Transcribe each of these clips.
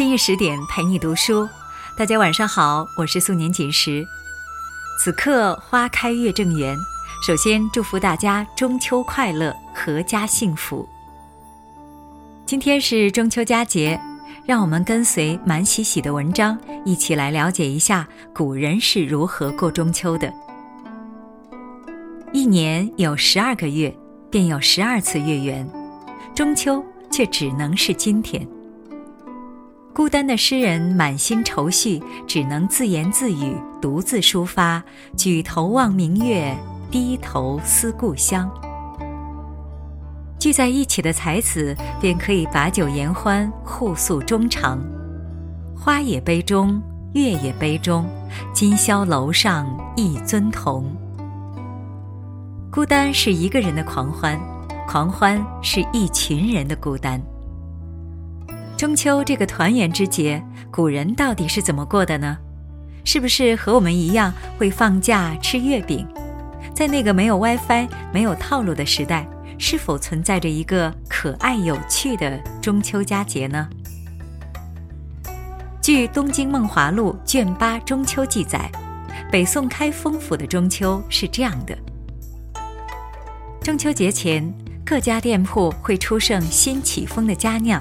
深夜十点陪你读书，大家晚上好，我是素年锦时。此刻花开月正圆，首先祝福大家中秋快乐，阖家幸福。今天是中秋佳节，让我们跟随满喜喜的文章，一起来了解一下古人是如何过中秋的。一年有十二个月，便有十二次月圆，中秋却只能是今天。孤单的诗人满心愁绪，只能自言自语，独自抒发。举头望明月，低头思故乡。聚在一起的才子便可以把酒言欢，互诉衷肠。花也杯中，月也杯中，今宵楼上一尊同。孤单是一个人的狂欢，狂欢是一群人的孤单。中秋这个团圆之节，古人到底是怎么过的呢？是不是和我们一样会放假吃月饼？在那个没有 WiFi、没有套路的时代，是否存在着一个可爱有趣的中秋佳节呢？据《东京梦华录》卷八《中秋》记载，北宋开封府的中秋是这样的：中秋节前，各家店铺会出售新起封的佳酿。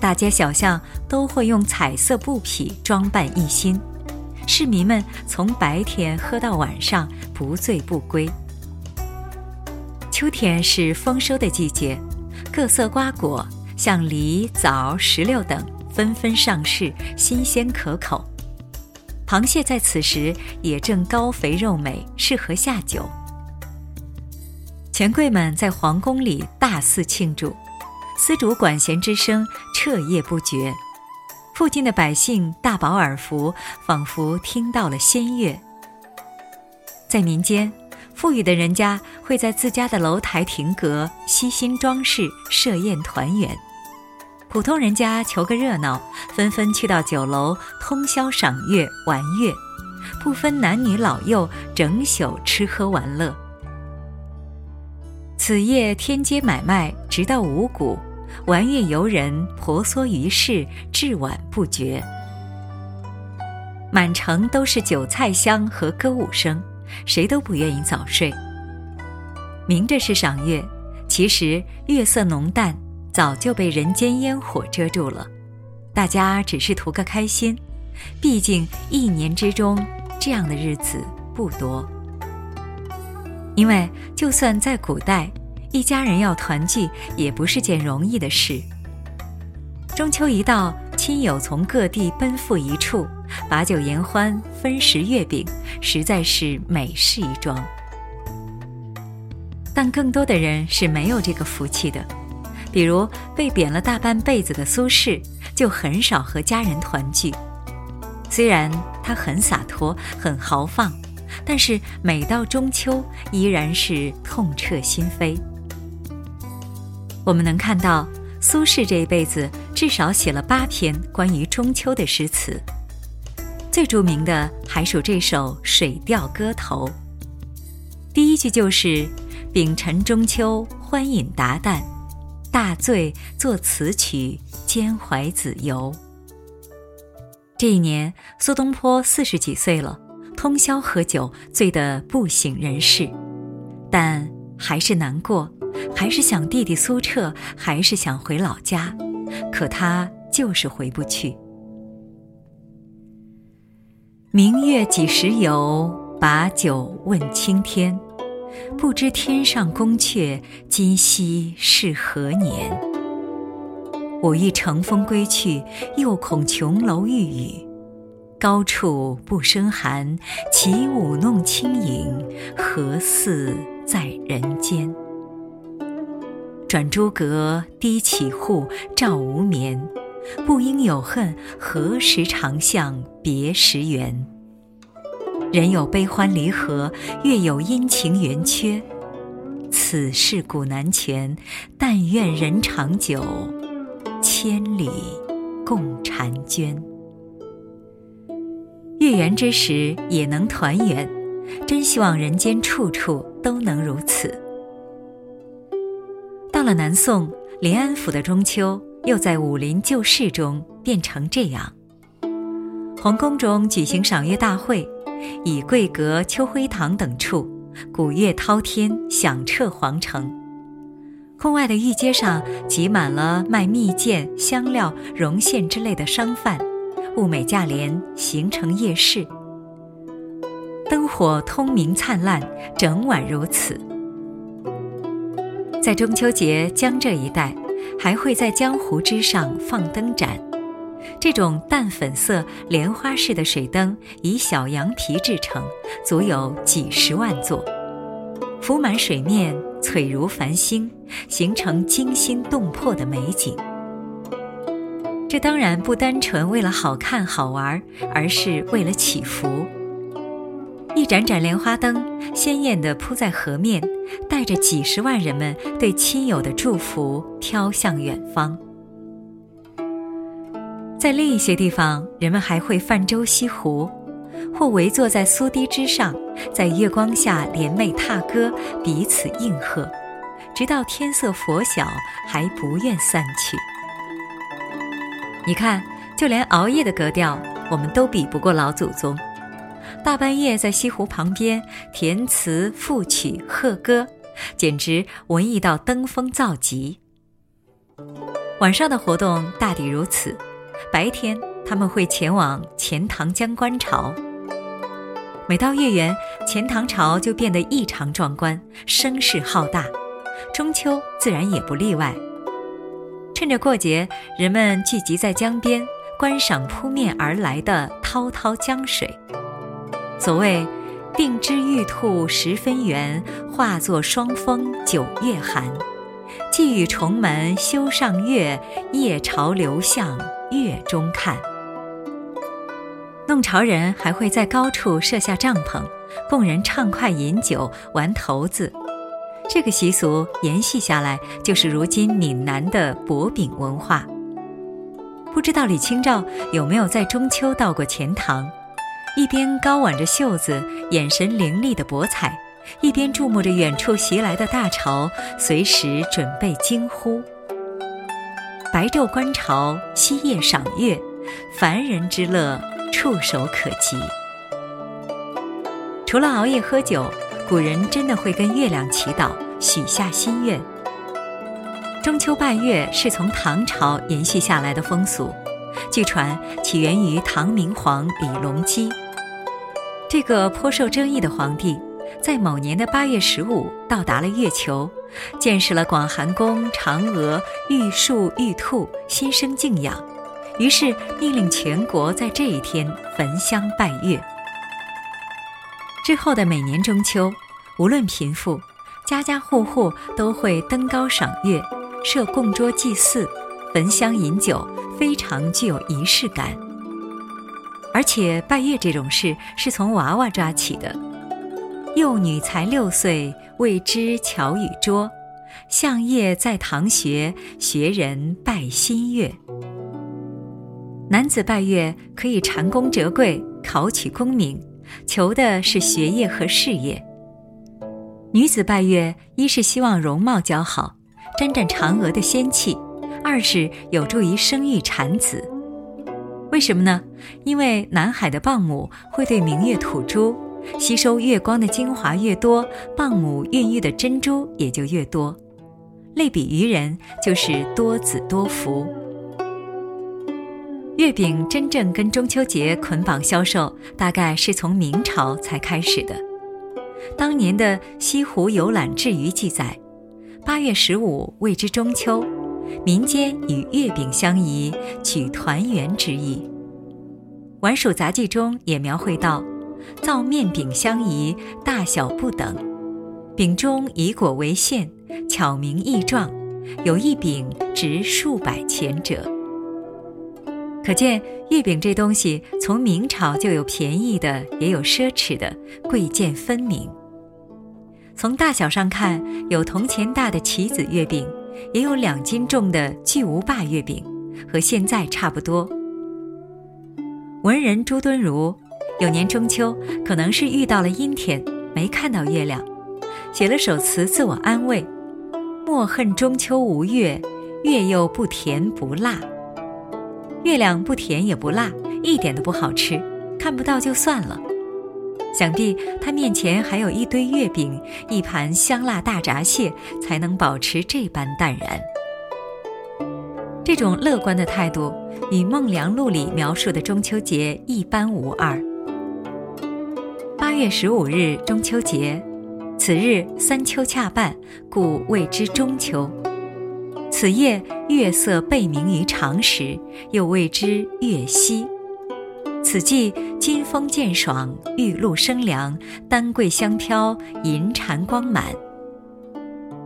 大街小巷都会用彩色布匹装扮一新，市民们从白天喝到晚上，不醉不归。秋天是丰收的季节，各色瓜果，像梨、枣、石榴等纷纷上市，新鲜可口。螃蟹在此时也正高肥肉美，适合下酒。权贵们在皇宫里大肆庆祝。丝竹管弦之声彻夜不绝，附近的百姓大饱耳福，仿佛听到了仙乐。在民间，富裕的人家会在自家的楼台亭阁悉心装饰设宴团圆；普通人家求个热闹，纷纷去到酒楼通宵赏月玩月，不分男女老幼，整宿吃喝玩乐。此夜天街买卖直到五谷。玩月游人婆娑于世，至晚不绝。满城都是韭菜香和歌舞声，谁都不愿意早睡。明着是赏月，其实月色浓淡早就被人间烟火遮住了。大家只是图个开心，毕竟一年之中这样的日子不多。因为就算在古代。一家人要团聚也不是件容易的事。中秋一到，亲友从各地奔赴一处，把酒言欢，分食月饼，实在是美事一桩。但更多的人是没有这个福气的，比如被贬了大半辈子的苏轼，就很少和家人团聚。虽然他很洒脱，很豪放，但是每到中秋，依然是痛彻心扉。我们能看到，苏轼这一辈子至少写了八篇关于中秋的诗词，最著名的还属这首《水调歌头》。第一句就是“丙辰中秋，欢饮达旦，大醉作此曲，兼怀子游。”这一年，苏东坡四十几岁了，通宵喝酒，醉得不省人事，但还是难过。还是想弟弟苏澈，还是想回老家，可他就是回不去。明月几时有？把酒问青天。不知天上宫阙，今夕是何年？我欲乘风归去，又恐琼楼玉宇。高处不胜寒，起舞弄清影，何似在人间？转朱阁，低绮户，照无眠。不应有恨，何时长向别时圆？人有悲欢离合，月有阴晴圆缺。此事古难全，但愿人长久，千里共婵娟。月圆之时也能团圆，真希望人间处处都能如此。南宋临安府的中秋，又在武林旧事中变成这样。皇宫中举行赏月大会，以桂阁、秋晖堂等处，鼓乐滔天，响彻皇城。宫外的御街上挤满了卖蜜饯、香料、绒线之类的商贩，物美价廉，形成夜市。灯火通明灿烂，整晚如此。在中秋节，江浙一带还会在江湖之上放灯展。这种淡粉色莲花式的水灯，以小羊皮制成，足有几十万座，浮满水面，璀如繁星，形成惊心动魄的美景。这当然不单纯为了好看好玩，而是为了祈福。一盏盏莲花灯鲜艳地铺在河面，带着几十万人们对亲友的祝福飘向远方。在另一些地方，人们还会泛舟西湖，或围坐在苏堤之上，在月光下联袂踏歌，彼此应和，直到天色拂晓，还不愿散去。你看，就连熬夜的格调，我们都比不过老祖宗。大半夜在西湖旁边填词赋曲贺歌，简直文艺到登峰造极。晚上的活动大抵如此。白天他们会前往钱塘江观潮。每到月圆，钱塘潮就变得异常壮观，声势浩大。中秋自然也不例外。趁着过节，人们聚集在江边，观赏扑面而来的滔滔江水。所谓“定知玉兔十分圆，化作双峰九月寒”。寄与重门修上月，夜潮流向月中看。弄潮人还会在高处设下帐篷，供人畅快饮酒、玩骰子。这个习俗延续下来，就是如今闽南的博饼文化。不知道李清照有没有在中秋到过钱塘，一边高挽着袖子，眼神凌厉的博彩。一边注目着远处袭来的大潮，随时准备惊呼。白昼观潮，夕夜赏月，凡人之乐触手可及。除了熬夜喝酒，古人真的会跟月亮祈祷，许下心愿。中秋拜月是从唐朝延续下来的风俗，据传起源于唐明皇李隆基。这个颇受争议的皇帝。在某年的八月十五，到达了月球，见识了广寒宫、嫦娥、玉树、玉兔，心生敬仰，于是命令全国在这一天焚香拜月。之后的每年中秋，无论贫富，家家户户都会登高赏月，设供桌祭祀，焚香饮酒，非常具有仪式感。而且拜月这种事是从娃娃抓起的。幼女才六岁，未知巧与拙，向夜在堂学，学人拜新月。男子拜月可以蟾宫折桂，考取功名，求的是学业和事业；女子拜月，一是希望容貌姣好，沾沾嫦娥的仙气；二是有助于生育产子。为什么呢？因为南海的蚌母会对明月吐珠。吸收月光的精华越多，蚌母孕育的珍珠也就越多。类比于人，就是多子多福。月饼真正跟中秋节捆绑销售，大概是从明朝才开始的。当年的《西湖游览志余》记载，八月十五谓之中秋，民间与月饼相宜，取团圆之意。《晚蜀杂记》中也描绘到。造面饼相宜，大小不等，饼中以果为馅，巧明异状，有一饼值数百钱者。可见月饼这东西从明朝就有便宜的，也有奢侈的，贵贱分明。从大小上看，有铜钱大的棋子月饼，也有两斤重的巨无霸月饼，和现在差不多。文人朱敦儒。有年中秋，可能是遇到了阴天，没看到月亮，写了首词自我安慰：“莫恨中秋无月，月又不甜不辣。月亮不甜也不辣，一点都不好吃，看不到就算了。想必他面前还有一堆月饼，一盘香辣大闸蟹，才能保持这般淡然。这种乐观的态度，与《梦良录》里描述的中秋节一般无二。八月十五日中秋节，此日三秋恰半，故谓之中秋。此夜月色背明于长时，又谓之月夕。此际今风渐爽，玉露生凉，丹桂香飘，银蟾光满。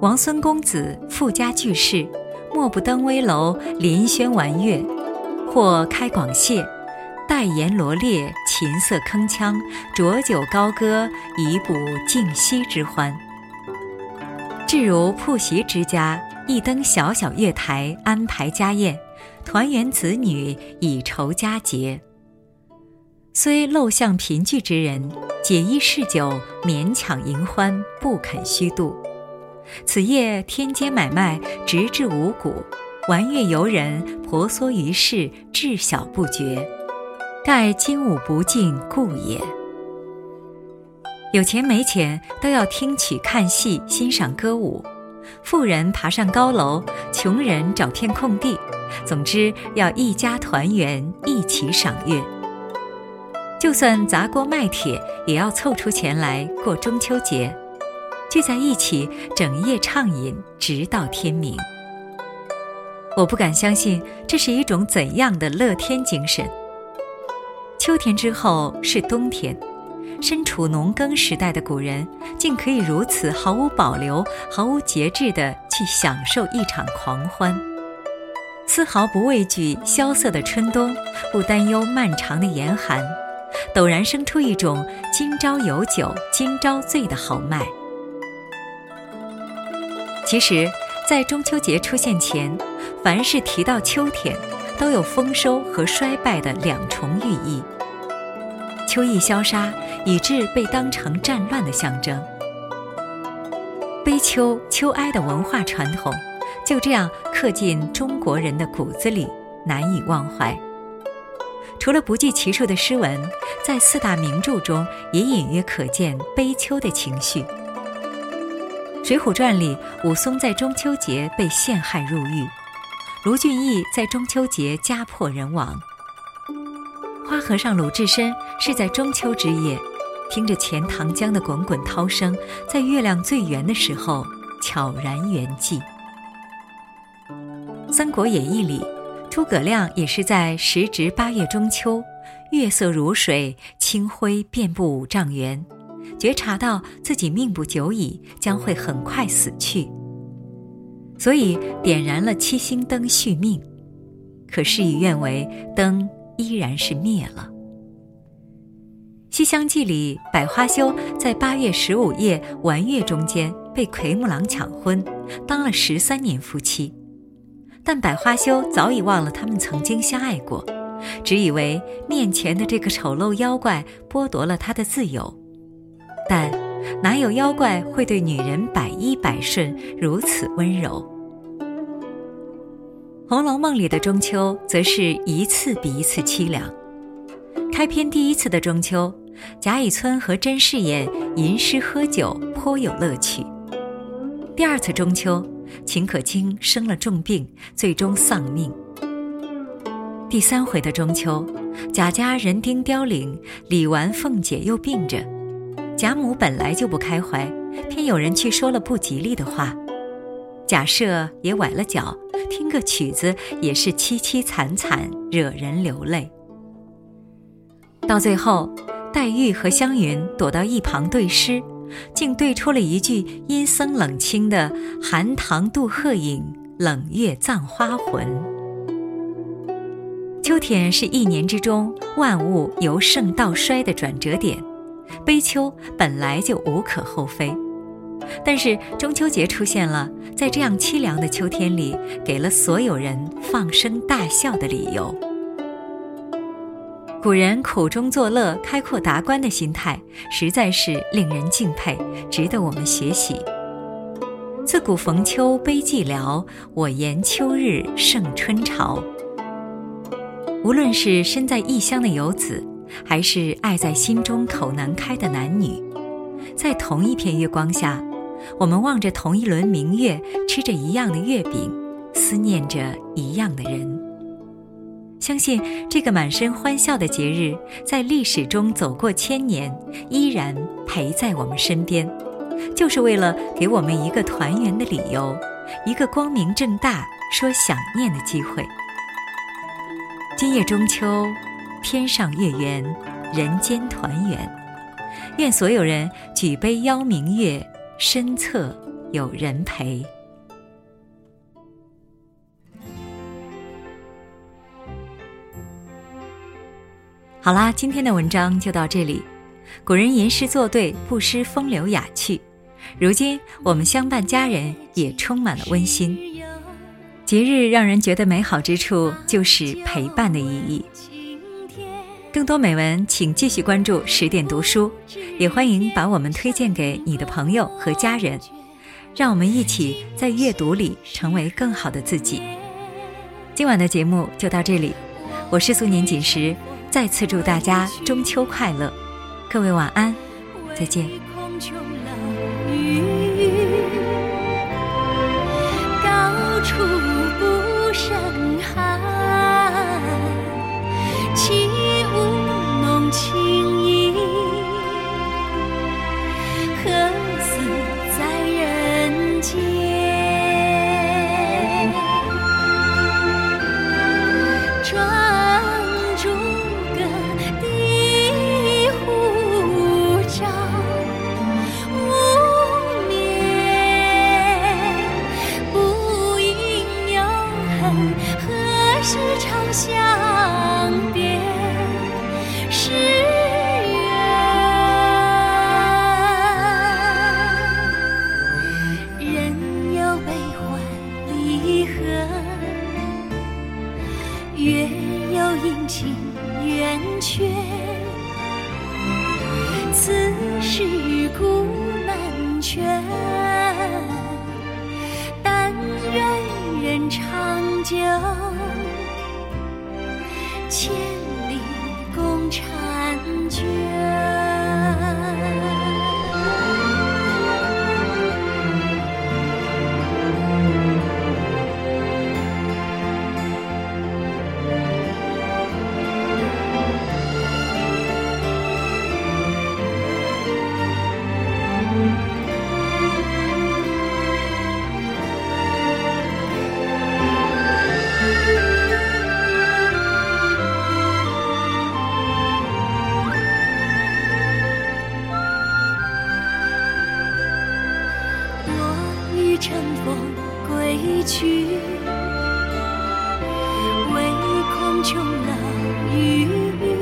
王孙公子富家巨士，莫不登危楼，临轩玩乐，或开广榭，代言罗列，琴瑟铿锵，浊酒高歌，以补静息之欢。至如铺席之家，一登小小月台，安排家宴，团圆子女，以酬佳节。虽陋巷贫聚之人，解衣嗜酒，勉强迎欢，不肯虚度。此夜天街买卖，直至五谷；玩乐游人，婆娑于世，至晓不绝。盖金舞不尽故也。有钱没钱都要听曲看戏，欣赏歌舞；富人爬上高楼，穷人找片空地。总之，要一家团圆，一起赏月。就算砸锅卖铁，也要凑出钱来过中秋节，聚在一起，整夜畅饮，直到天明。我不敢相信这是一种怎样的乐天精神。秋天之后是冬天，身处农耕时代的古人，竟可以如此毫无保留、毫无节制地去享受一场狂欢，丝毫不畏惧萧瑟的春冬，不担忧漫长的严寒。陡然生出一种“今朝有酒今朝醉”的豪迈。其实，在中秋节出现前，凡是提到秋天，都有丰收和衰败的两重寓意。秋意消杀，以致被当成战乱的象征。悲秋、秋哀的文化传统，就这样刻进中国人的骨子里，难以忘怀。除了不计其数的诗文，在四大名著中也隐约可见悲秋的情绪。《水浒传》里，武松在中秋节被陷害入狱，卢俊义在中秋节家破人亡。花和尚鲁智深是在中秋之夜，听着钱塘江的滚滚涛声，在月亮最圆的时候悄然圆寂。《三国演义》里。诸葛亮也是在时值八月中秋，月色如水，清辉遍布五丈原，觉察到自己命不久矣，将会很快死去，所以点燃了七星灯续命。可事与愿违，灯依然是灭了。《西厢记》里，百花羞在八月十五夜玩月中间被奎木狼抢婚，当了十三年夫妻。但百花羞早已忘了他们曾经相爱过，只以为面前的这个丑陋妖怪剥夺了他的自由。但哪有妖怪会对女人百依百顺，如此温柔？《红楼梦》里的中秋则是一次比一次凄凉。开篇第一次的中秋，贾雨村和甄士隐吟诗喝酒，颇有乐趣。第二次中秋。秦可卿生了重病，最终丧命。第三回的中秋，贾家人丁凋零，李纨、凤姐又病着，贾母本来就不开怀，偏有人去说了不吉利的话，贾赦也崴了脚，听个曲子也是凄凄惨惨，惹人流泪。到最后，黛玉和湘云躲到一旁对诗。竟对出了一句阴森冷清的“寒塘渡鹤影，冷月葬花魂”。秋天是一年之中万物由盛到衰的转折点，悲秋本来就无可厚非。但是中秋节出现了，在这样凄凉的秋天里，给了所有人放声大笑的理由。古人苦中作乐、开阔达观的心态，实在是令人敬佩，值得我们学习。自古逢秋悲寂寥，我言秋日胜春潮。无论是身在异乡的游子，还是爱在心中口难开的男女，在同一片月光下，我们望着同一轮明月，吃着一样的月饼，思念着一样的人。相信这个满身欢笑的节日，在历史中走过千年，依然陪在我们身边。就是为了给我们一个团圆的理由，一个光明正大说想念的机会。今夜中秋，天上月圆，人间团圆。愿所有人举杯邀明月，身侧有人陪。好啦，今天的文章就到这里。古人吟诗作对，不失风流雅趣。如今我们相伴家人，也充满了温馨。节日让人觉得美好之处，就是陪伴的意义。更多美文，请继续关注十点读书，也欢迎把我们推荐给你的朋友和家人，让我们一起在阅读里成为更好的自己。今晚的节目就到这里，我是素年锦时，再次祝大家中秋快乐，各位晚安，再见。高处共乘风归去唯恐琼楼玉宇